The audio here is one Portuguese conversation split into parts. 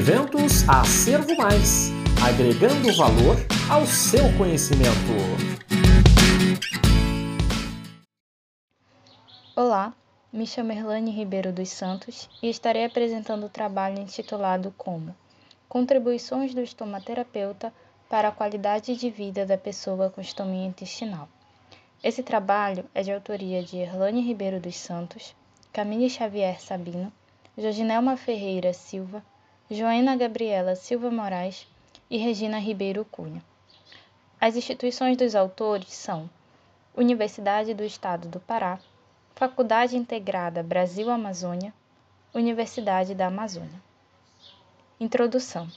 Eventos Acervo Mais agregando valor ao seu conhecimento. Olá, me chamo Erlane Ribeiro dos Santos e estarei apresentando o trabalho intitulado como Contribuições do estomaterapeuta para a qualidade de vida da pessoa com estomia intestinal. Esse trabalho é de autoria de Erlane Ribeiro dos Santos, Camille Xavier Sabino, Jorginelma Ferreira Silva, Joana Gabriela Silva Moraes e Regina Ribeiro Cunha. As instituições dos autores são Universidade do Estado do Pará, Faculdade Integrada Brasil-Amazônia, Universidade da Amazônia. Introdução: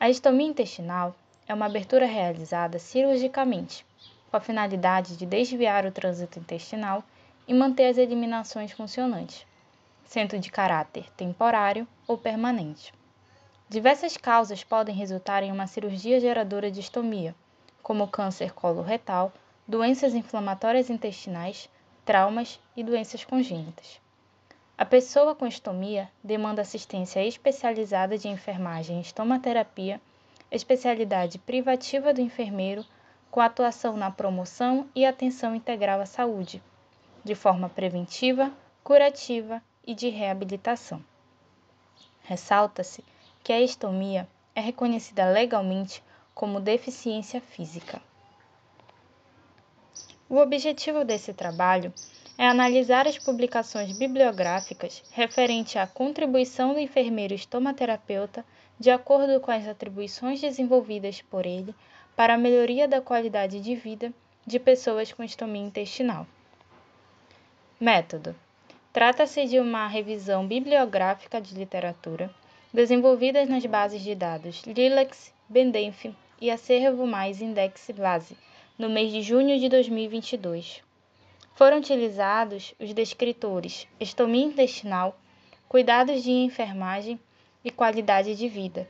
A estomia intestinal é uma abertura realizada cirurgicamente, com a finalidade de desviar o trânsito intestinal e manter as eliminações funcionantes, sendo de caráter temporário ou permanente. Diversas causas podem resultar em uma cirurgia geradora de estomia, como câncer coloretal, doenças inflamatórias intestinais, traumas e doenças congênitas. A pessoa com estomia demanda assistência especializada de enfermagem e estomaterapia, especialidade privativa do enfermeiro, com atuação na promoção e atenção integral à saúde, de forma preventiva, curativa e de reabilitação. Ressalta-se que a estomia é reconhecida legalmente como deficiência física. O objetivo desse trabalho é analisar as publicações bibliográficas referente à contribuição do enfermeiro estomaterapeuta de acordo com as atribuições desenvolvidas por ele para a melhoria da qualidade de vida de pessoas com estomia intestinal. Método: Trata-se de uma revisão bibliográfica de literatura desenvolvidas nas bases de dados Lilacs, Bendenf e Acervo Mais Index Base, no mês de junho de 2022. Foram utilizados os descritores estomia intestinal, cuidados de enfermagem e qualidade de vida.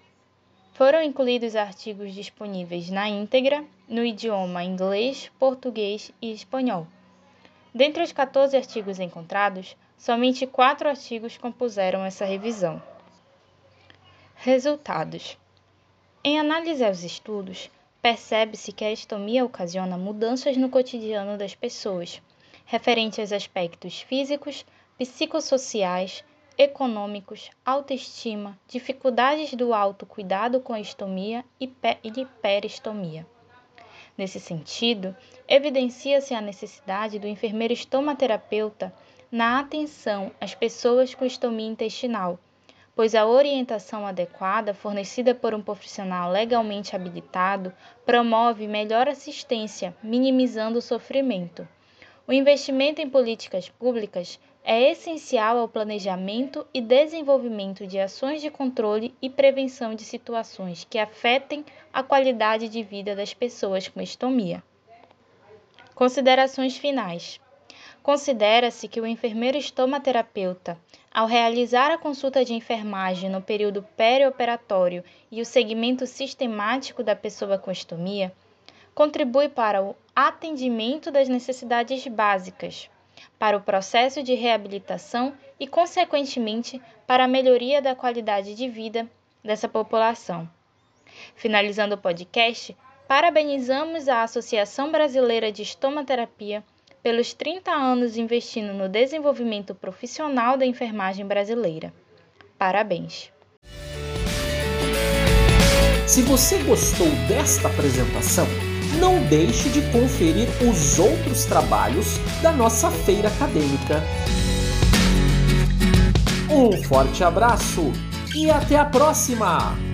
Foram incluídos artigos disponíveis na íntegra no idioma inglês, português e espanhol. Dentre os 14 artigos encontrados, somente quatro artigos compuseram essa revisão. Resultados: Em análise aos estudos, percebe-se que a estomia ocasiona mudanças no cotidiano das pessoas, referente aos aspectos físicos, psicossociais, econômicos, autoestima, dificuldades do autocuidado com a estomia e hiperestomia. Nesse sentido, evidencia-se a necessidade do enfermeiro estomaterapeuta na atenção às pessoas com estomia intestinal pois a orientação adequada fornecida por um profissional legalmente habilitado promove melhor assistência, minimizando o sofrimento. O investimento em políticas públicas é essencial ao planejamento e desenvolvimento de ações de controle e prevenção de situações que afetem a qualidade de vida das pessoas com estomia. Considerações finais. Considera-se que o enfermeiro estomaterapeuta, ao realizar a consulta de enfermagem no período perioperatório e o segmento sistemático da pessoa com estomia, contribui para o atendimento das necessidades básicas, para o processo de reabilitação e, consequentemente, para a melhoria da qualidade de vida dessa população. Finalizando o podcast, parabenizamos a Associação Brasileira de Estomaterapia pelos 30 anos investindo no desenvolvimento profissional da enfermagem brasileira. Parabéns! Se você gostou desta apresentação, não deixe de conferir os outros trabalhos da nossa feira acadêmica. Um forte abraço e até a próxima!